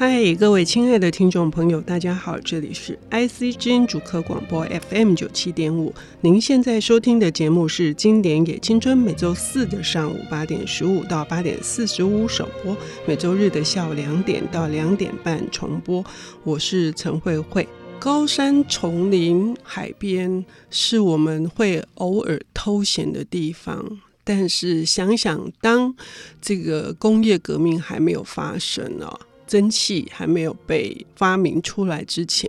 嗨，各位亲爱的听众朋友，大家好，这里是 IC 之音主客广播 FM 九七点五。您现在收听的节目是《经典也青春》，每周四的上午八点十五到八点四十五首播，每周日的下午两点到两点半重播。我是陈慧慧。高山、丛林、海边是我们会偶尔偷闲的地方，但是想想，当这个工业革命还没有发生呢、蒸汽还没有被发明出来之前，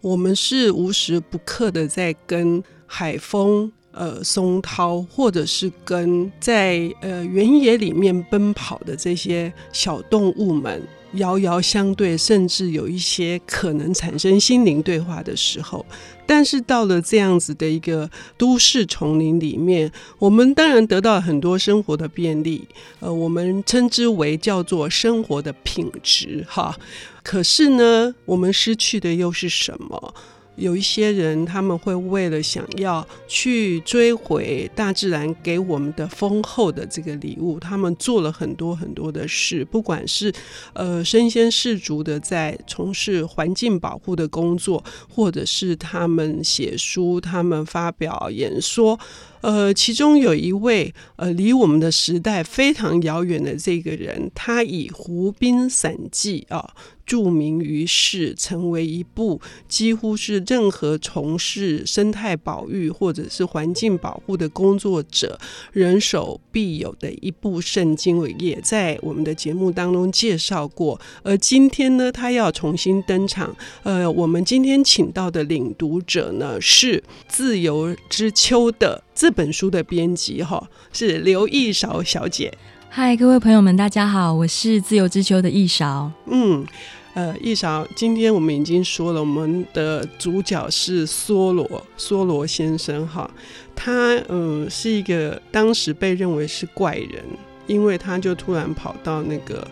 我们是无时不刻的在跟海风、呃松涛，或者是跟在呃原野里面奔跑的这些小动物们。遥遥相对，甚至有一些可能产生心灵对话的时候。但是到了这样子的一个都市丛林里面，我们当然得到很多生活的便利，呃，我们称之为叫做生活的品质，哈。可是呢，我们失去的又是什么？有一些人，他们会为了想要去追回大自然给我们的丰厚的这个礼物，他们做了很多很多的事，不管是呃身先士卒的在从事环境保护的工作，或者是他们写书、他们发表演说。呃，其中有一位呃离我们的时代非常遥远的这个人，他以《湖滨散记》啊。著名于世，成为一部几乎是任何从事生态保育或者是环境保护的工作者人手必有的一部圣经，也在我们的节目当中介绍过。而今天呢，他要重新登场。呃，我们今天请到的领读者呢，是《自由之秋》的这本书的编辑，哈，是刘一勺小姐。嗨，各位朋友们，大家好，我是《自由之秋》的一勺。嗯。呃，益韶，今天我们已经说了，我们的主角是梭罗，梭罗先生哈，他嗯、呃、是一个当时被认为是怪人，因为他就突然跑到那个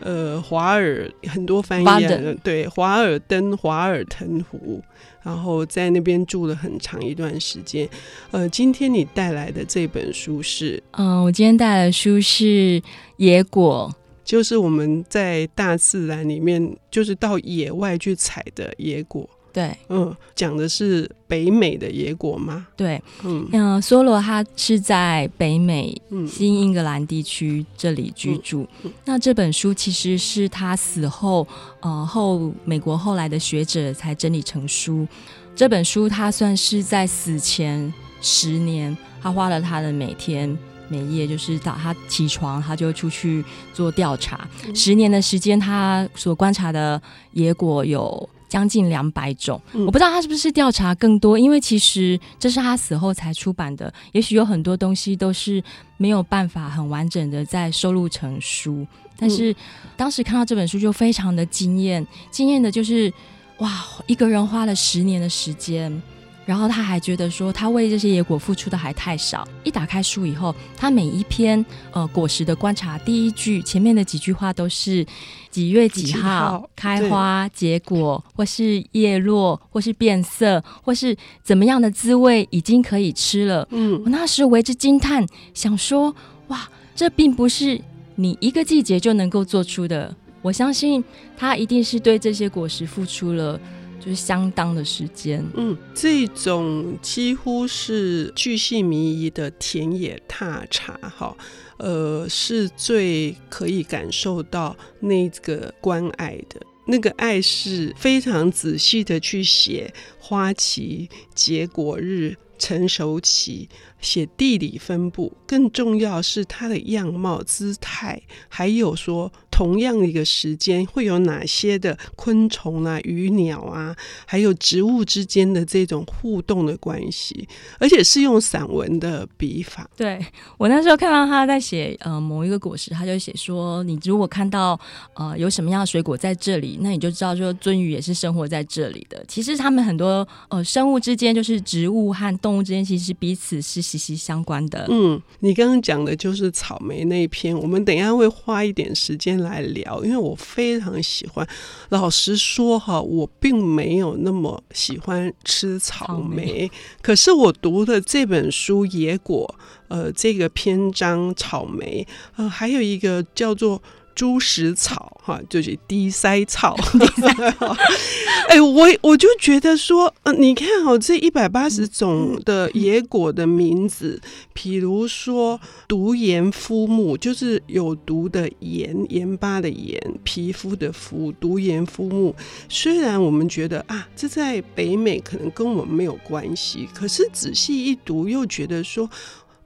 呃华尔，很多翻译对华尔登华尔腾湖，然后在那边住了很长一段时间。呃，今天你带来的这本书是？嗯、呃，我今天带来的书是《野果》。就是我们在大自然里面，就是到野外去采的野果。对，嗯，讲的是北美的野果吗？对，嗯，梭罗他是在北美新英格兰地区这里居住。那这本书其实是他死后，呃，后美国后来的学者才整理成书。这本书他算是在死前十年，他花了他的每天。每夜就是早他起床，他就出去做调查。嗯、十年的时间，他所观察的野果有将近两百种。嗯、我不知道他是不是调查更多，因为其实这是他死后才出版的。也许有很多东西都是没有办法很完整的在收录成书。但是当时看到这本书就非常的惊艳，惊艳的就是哇，一个人花了十年的时间。然后他还觉得说，他为这些野果付出的还太少。一打开书以后，他每一篇呃果实的观察，第一句前面的几句话都是几月几号，开花结果，或是叶落，或是变色，或是怎么样的滋味，已经可以吃了。嗯，我那时为之惊叹，想说哇，这并不是你一个季节就能够做出的。我相信他一定是对这些果实付出了。就是相当的时间，嗯，这种几乎是巨细靡遗的田野踏查，哈，呃，是最可以感受到那个关爱的，那个爱是非常仔细的去写花期、结果日、成熟期，写地理分布，更重要是它的样貌、姿态，还有说。同样的一个时间会有哪些的昆虫啊、鱼鸟啊，还有植物之间的这种互动的关系，而且是用散文的笔法。对，我那时候看到他在写呃某一个果实，他就写说，你如果看到呃有什么样的水果在这里，那你就知道说鳟鱼也是生活在这里的。其实他们很多呃生物之间，就是植物和动物之间，其实彼此是息息相关的。嗯，你刚刚讲的就是草莓那一篇，我们等一下会花一点时间来。来聊，因为我非常喜欢。老实说哈，我并没有那么喜欢吃草莓，草莓，可是我读的这本书《野果》，呃，这个篇章草莓，呃，还有一个叫做猪食草哈，就是低塞草。哎、欸，我我就觉得说，呃，你看哦，这一百八十种的野果的名字，比如说毒盐肤木，就是有毒的盐，盐巴的盐，皮肤的肤，毒盐肤木。虽然我们觉得啊，这在北美可能跟我们没有关系，可是仔细一读，又觉得说。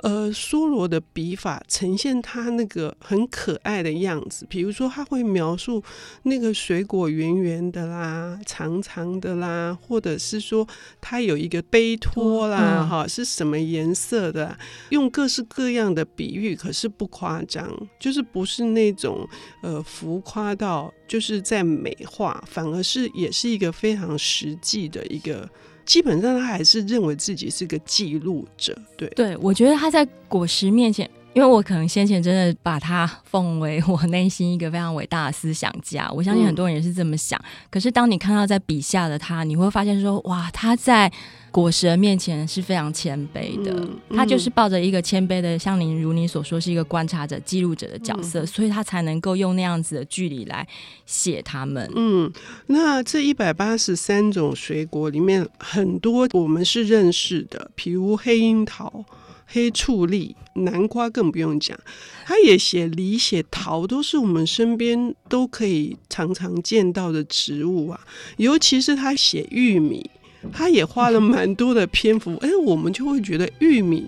呃，梭罗的笔法呈现他那个很可爱的样子，比如说他会描述那个水果圆圆的啦、长长的啦，或者是说他有一个杯托啦，哈、嗯，是什么颜色的，用各式各样的比喻，可是不夸张，就是不是那种呃浮夸到就是在美化，反而是也是一个非常实际的一个。基本上他还是认为自己是个记录者，对对，我觉得他在果实面前，因为我可能先前真的把他奉为我内心一个非常伟大的思想家，我相信很多人也是这么想。嗯、可是当你看到在笔下的他，你会发现说，哇，他在。果实的面前是非常谦卑的，嗯嗯、他就是抱着一个谦卑的，像您如你所说，是一个观察者、记录者的角色，嗯、所以他才能够用那样子的距离来写他们。嗯，那这一百八十三种水果里面，很多我们是认识的，比如黑樱桃、黑醋栗、南瓜，更不用讲。他也写梨、写桃，都是我们身边都可以常常见到的植物啊。尤其是他写玉米。他也花了蛮多的篇幅，哎，我们就会觉得玉米，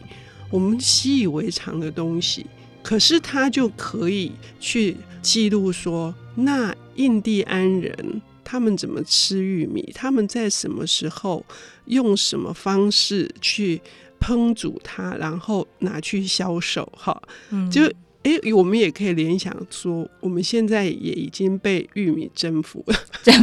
我们习以为常的东西，可是他就可以去记录说，那印第安人他们怎么吃玉米，他们在什么时候用什么方式去烹煮它，然后拿去销售，哈，就哎，我们也可以联想说，我们现在也已经被玉米征服了，这样。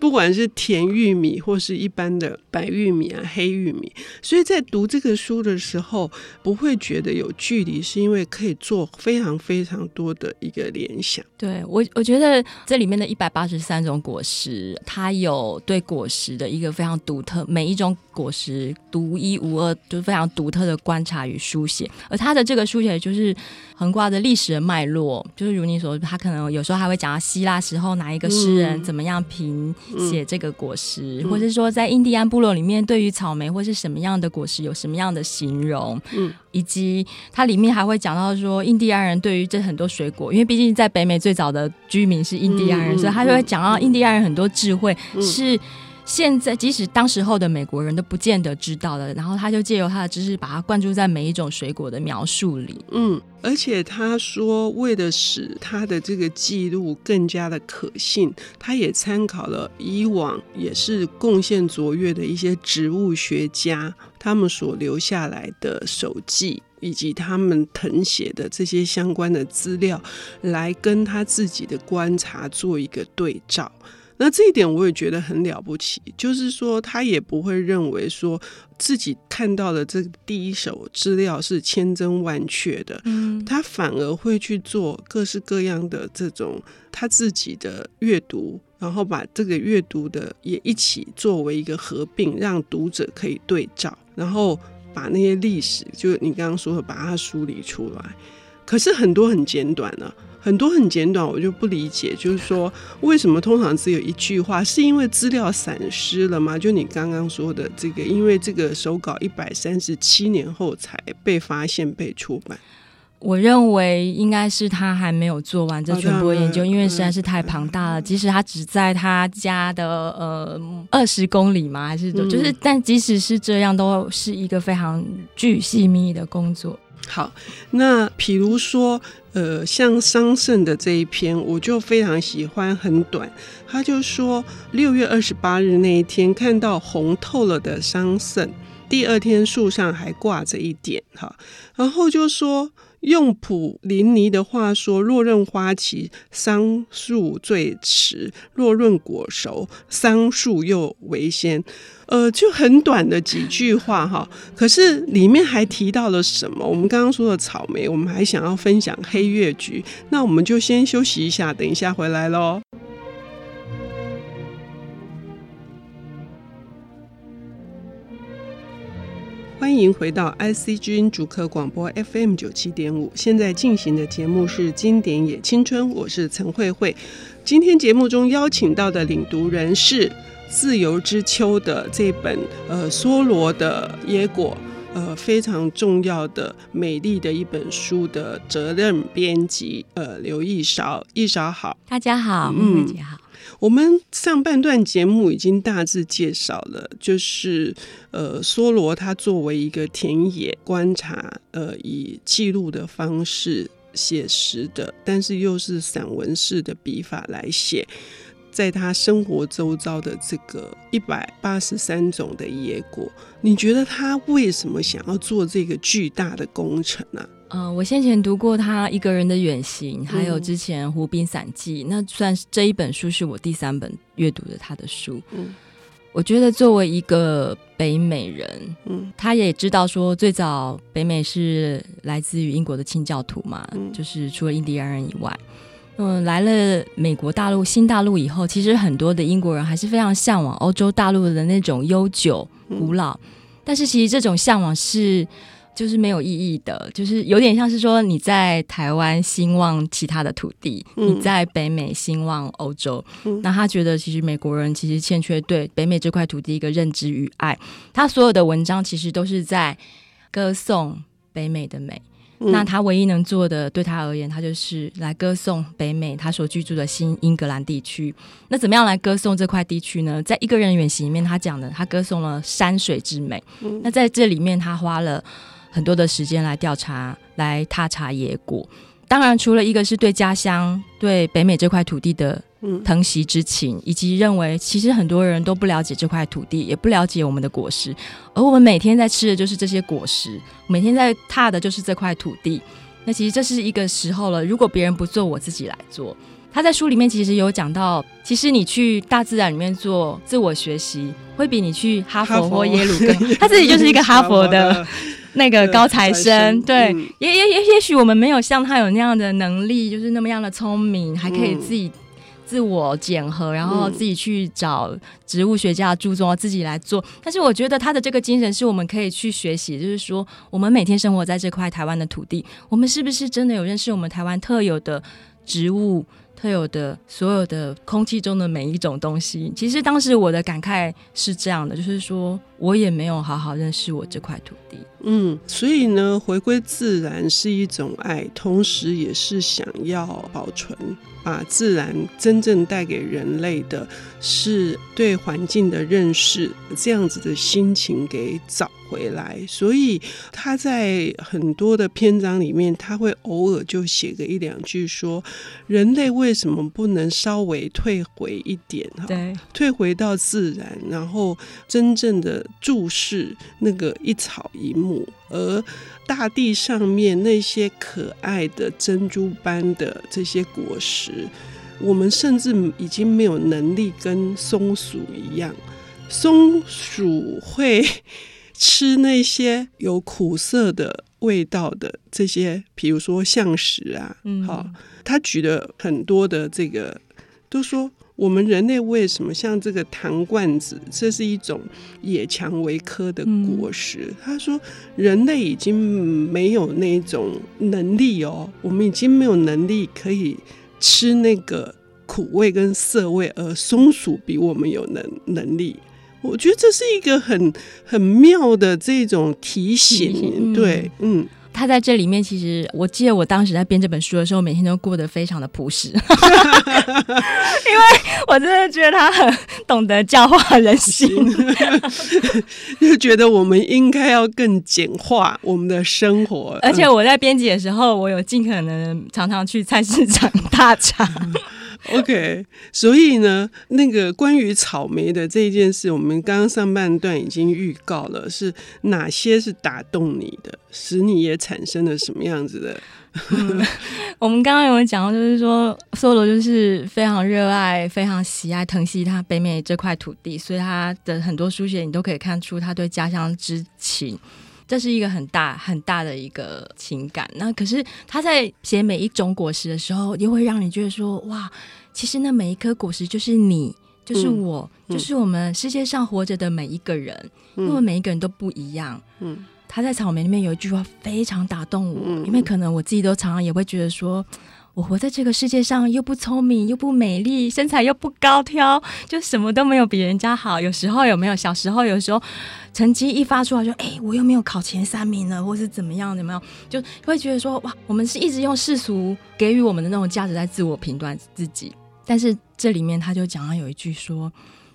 不管是甜玉米或是一般的白玉米啊、黑玉米，所以在读这个书的时候，不会觉得有距离，是因为可以做非常非常多的一个联想。对我，我觉得这里面的一百八十三种果实，它有对果实的一个非常独特，每一种果实独一无二，就是非常独特的观察与书写。而它的这个书写，就是横挂着历史的脉络，就是如你所说，他可能有时候还会讲到希腊时候哪一个诗人怎么样评。写这个果实，嗯、或是说在印第安部落里面，对于草莓或是什么样的果实有什么样的形容，嗯，以及它里面还会讲到说，印第安人对于这很多水果，因为毕竟在北美最早的居民是印第安人，嗯、所以他就会讲到印第安人很多智慧是。现在，即使当时候的美国人都不见得知道了，然后他就借由他的知识，把它灌注在每一种水果的描述里。嗯，而且他说，为了使他的这个记录更加的可信，他也参考了以往也是贡献卓越的一些植物学家他们所留下来的手记，以及他们誊写的这些相关的资料，来跟他自己的观察做一个对照。那这一点我也觉得很了不起，就是说他也不会认为说自己看到的这第一手资料是千真万确的，嗯，他反而会去做各式各样的这种他自己的阅读，然后把这个阅读的也一起作为一个合并，让读者可以对照，然后把那些历史，就你刚刚说的，把它梳理出来。可是很多很简短呢、啊。很多很简短，我就不理解，就是说为什么通常只有一句话？是因为资料散失了吗？就你刚刚说的这个，因为这个手稿一百三十七年后才被发现被出版。我认为应该是他还没有做完这全部研究，因为实在是太庞大了。即使他只在他家的呃二十公里嘛，还是就是，但即使是这样，都是一个非常巨细靡遗的工作。好，那比如说，呃，像桑葚的这一篇，我就非常喜欢，很短。他就说，六月二十八日那一天看到红透了的桑葚，第二天树上还挂着一点，哈，然后就说。用普林尼的话说：“若论花期，桑树最迟；若论果熟，桑树又为先。”呃，就很短的几句话哈，可是里面还提到了什么？我们刚刚说的草莓，我们还想要分享黑月菊，那我们就先休息一下，等一下回来喽。欢迎回到 IC 之音主客广播 FM 九七点五。现在进行的节目是《经典也青春》，我是陈慧慧。今天节目中邀请到的领读人是《自由之秋》的这本呃梭罗的野果，呃非常重要的美丽的一本书的责任编辑呃刘一勺，一勺好，大家好，嗯，大家好。我们上半段节目已经大致介绍了，就是呃，梭罗他作为一个田野观察，呃，以记录的方式写实的，但是又是散文式的笔法来写，在他生活周遭的这个一百八十三种的野果，你觉得他为什么想要做这个巨大的工程呢、嗯、呃，我先前读过他一个人的远行，还有之前《湖滨散记》嗯，那算是这一本书是我第三本阅读的他的书。嗯，我觉得作为一个北美人，嗯，他也知道说最早北美是来自于英国的清教徒嘛，嗯，就是除了印第安人以外，嗯，来了美国大陆新大陆以后，其实很多的英国人还是非常向往欧洲大陆的那种悠久古老，嗯，但是其实这种向往是。就是没有意义的，就是有点像是说你在台湾兴旺其他的土地，嗯、你在北美兴旺欧洲。嗯、那他觉得其实美国人其实欠缺对北美这块土地一个认知与爱。他所有的文章其实都是在歌颂北美的美。嗯、那他唯一能做的，对他而言，他就是来歌颂北美他所居住的新英格兰地区。那怎么样来歌颂这块地区呢？在一个人远行里面，他讲的，他歌颂了山水之美。嗯、那在这里面，他花了。很多的时间来调查，来踏查野果。当然，除了一个是对家乡、对北美这块土地的疼惜之情，以及认为其实很多人都不了解这块土地，也不了解我们的果实，而我们每天在吃的就是这些果实，每天在踏的就是这块土地。那其实这是一个时候了，如果别人不做，我自己来做。他在书里面其实有讲到，其实你去大自然里面做自我学习，会比你去哈佛或耶鲁更。他自己就是一个哈佛的。那个高材生，对，嗯、也也也也许我们没有像他有那样的能力，就是那么样的聪明，嗯、还可以自己自我检核，然后自己去找植物学家注重自己来做。但是我觉得他的这个精神是我们可以去学习，就是说我们每天生活在这块台湾的土地，我们是不是真的有认识我们台湾特有的植物？特有的所有的空气中的每一种东西，其实当时我的感慨是这样的，就是说我也没有好好认识我这块土地。嗯，所以呢，回归自然是一种爱，同时也是想要保存。把自然真正带给人类的是对环境的认识，这样子的心情给找回来。所以他在很多的篇章里面，他会偶尔就写个一两句，说人类为什么不能稍微退回一点？对，退回到自然，然后真正的注视那个一草一木，而。大地上面那些可爱的珍珠般的这些果实，我们甚至已经没有能力跟松鼠一样。松鼠会吃那些有苦涩的味道的这些，比如说橡实啊，嗯，好，他举了很多的这个，都说。我们人类为什么像这个糖罐子？这是一种野蔷薇科的果实。嗯、他说，人类已经没有那种能力哦，我们已经没有能力可以吃那个苦味跟涩味，而松鼠比我们有能能力。我觉得这是一个很很妙的这种提醒。嗯、对，嗯。他在这里面，其实我记得我当时在编这本书的时候，每天都过得非常的朴实，因为我真的觉得他很懂得教化人心，就觉得我们应该要更简化我们的生活。而且我在编辑的时候，我有尽可能常常去菜市场大查。OK，所以呢，那个关于草莓的这一件事，我们刚刚上半段已经预告了，是哪些是打动你的，使你也产生了什么样子的？我们刚刚有讲到，就是说，梭罗就是非常热爱、非常喜爱、疼惜他北美这块土地，所以他的很多书写，你都可以看出他对家乡之情。这是一个很大很大的一个情感。那可是他在写每一种果实的时候，又会让你觉得说：哇，其实那每一颗果实就是你，就是我，嗯、就是我们世界上活着的每一个人，嗯、因为每一个人都不一样。嗯，他在草莓里面有一句话非常打动我，嗯、因为可能我自己都常常也会觉得说，我活在这个世界上又不聪明又不美丽，身材又不高挑，就什么都没有比人家好。有时候有没有？小时候有时候成绩一发出来就，说哎，我又没有考前三名了，或是怎么样？有没有？就会觉得说，哇，我们是一直用世俗给予我们的那种价值在自我评断自己。但是这里面他就讲到有一句说。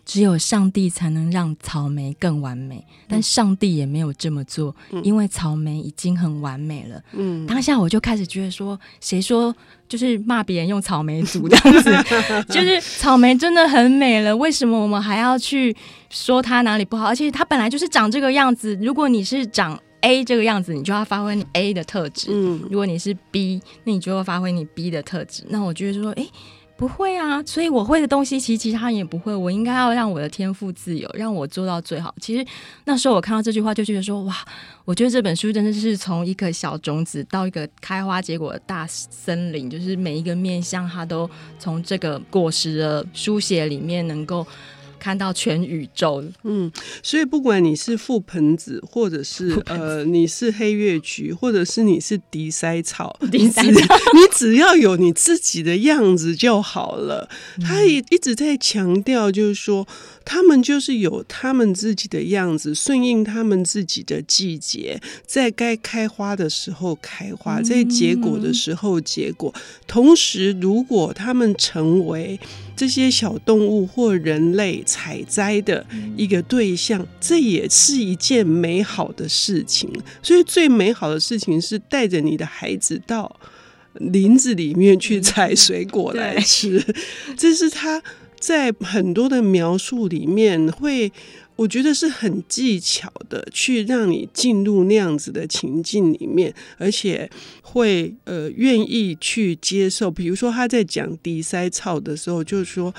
只有上帝才能让草莓更完美，但上帝也没有这么做，嗯、因为草莓已经很完美了。嗯，当下我就开始觉得说，谁说就是骂别人用草莓族这样子，就是草莓真的很美了，为什么我们还要去说它哪里不好？而且它本来就是长这个样子。如果你是长 A 这个样子，你就要发挥你 A 的特质。嗯，如果你是 B，那你就要发挥你 B 的特质。那我觉得说，哎。不会啊，所以我会的东西，其实其他人也不会。我应该要让我的天赋自由，让我做到最好。其实那时候我看到这句话，就觉得说，哇，我觉得这本书真的是从一颗小种子到一个开花结果的大森林，就是每一个面向，它都从这个果实的书写里面能够。看到全宇宙，嗯，所以不管你是覆盆子，或者是呃，你是黑月菊，或者是你是迪塞草，迪塞草，你只要有你自己的样子就好了。嗯、他也一直在强调，就是说。他们就是有他们自己的样子，顺应他们自己的季节，在该开花的时候开花，在结果的时候结果。同时，如果他们成为这些小动物或人类采摘的一个对象，这也是一件美好的事情。所以，最美好的事情是带着你的孩子到林子里面去采水果来吃，这是他。在很多的描述里面，会我觉得是很技巧的，去让你进入那样子的情境里面，而且会呃愿意去接受。比如说他在讲地塞草的时候，就是说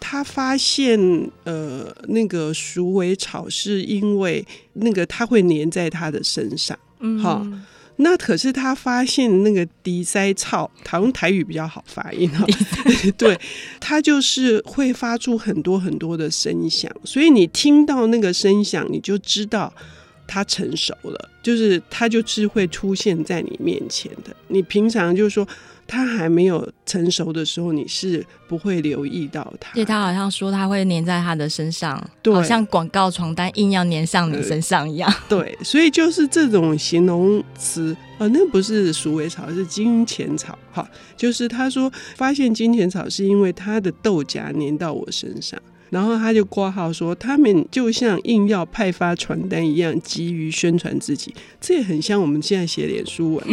他发现呃那个鼠尾草是因为那个它会粘在他的身上，嗯，好。那可是他发现那个笛塞草，他用台语比较好发音哈，对，他就是会发出很多很多的声响，所以你听到那个声响，你就知道他成熟了，就是他就是会出现在你面前的。你平常就是说。它还没有成熟的时候，你是不会留意到它。对，他好像说他会粘在他的身上，对，好像广告床单硬要粘上你身上一样。对，所以就是这种形容词，呃，那不是鼠尾草，是金钱草。哈，就是他说发现金钱草是因为它的豆荚粘到我身上。然后他就挂号说，他们就像硬要派发传单一样，急于宣传自己。这也很像我们现在写脸书文。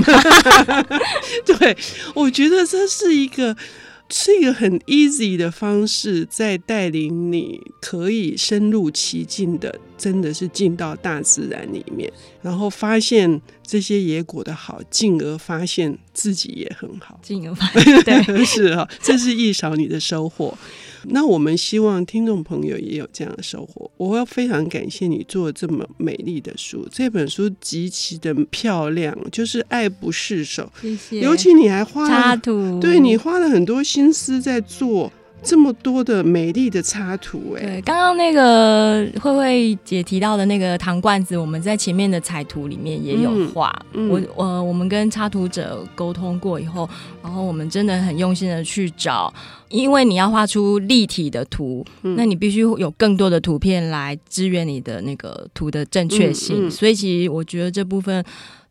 对，我觉得这是一个是一个很 easy 的方式，在带领你可以深入其境的，真的是进到大自然里面，然后发现这些野果的好，进而发现自己也很好，进而发现对，是哈，这是一勺你的收获。那我们希望听众朋友也有这样的收获。我要非常感谢你做这么美丽的书，这本书极其的漂亮，就是爱不释手。谢谢。尤其你还花插图，对，你花了很多心思在做。这么多的美丽的插图，哎，对，刚刚那个慧慧姐提到的那个糖罐子，我们在前面的彩图里面也有画。嗯嗯、我我我们跟插图者沟通过以后，然后我们真的很用心的去找，因为你要画出立体的图，嗯、那你必须有更多的图片来支援你的那个图的正确性。所以其实我觉得这部分。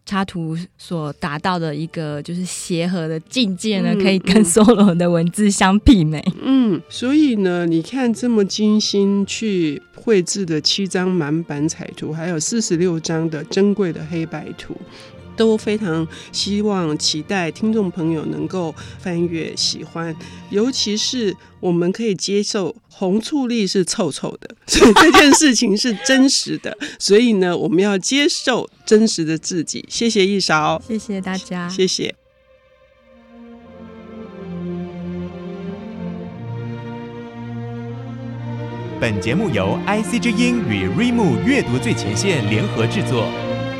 插图所达到的一个就是协和的境界呢，可以跟 Solo 的文字相媲美。嗯，所以呢，你看这么精心去绘制的七张满版彩图，还有四十六张的珍贵的黑白图。都非常希望、期待听众朋友能够翻阅、喜欢，尤其是我们可以接受红醋栗是臭臭的，所以这件事情是真实的。所以呢，我们要接受真实的自己。谢谢一勺，谢谢大家，谢谢。本节目由 IC 之音与瑞木阅读最前线联合制作。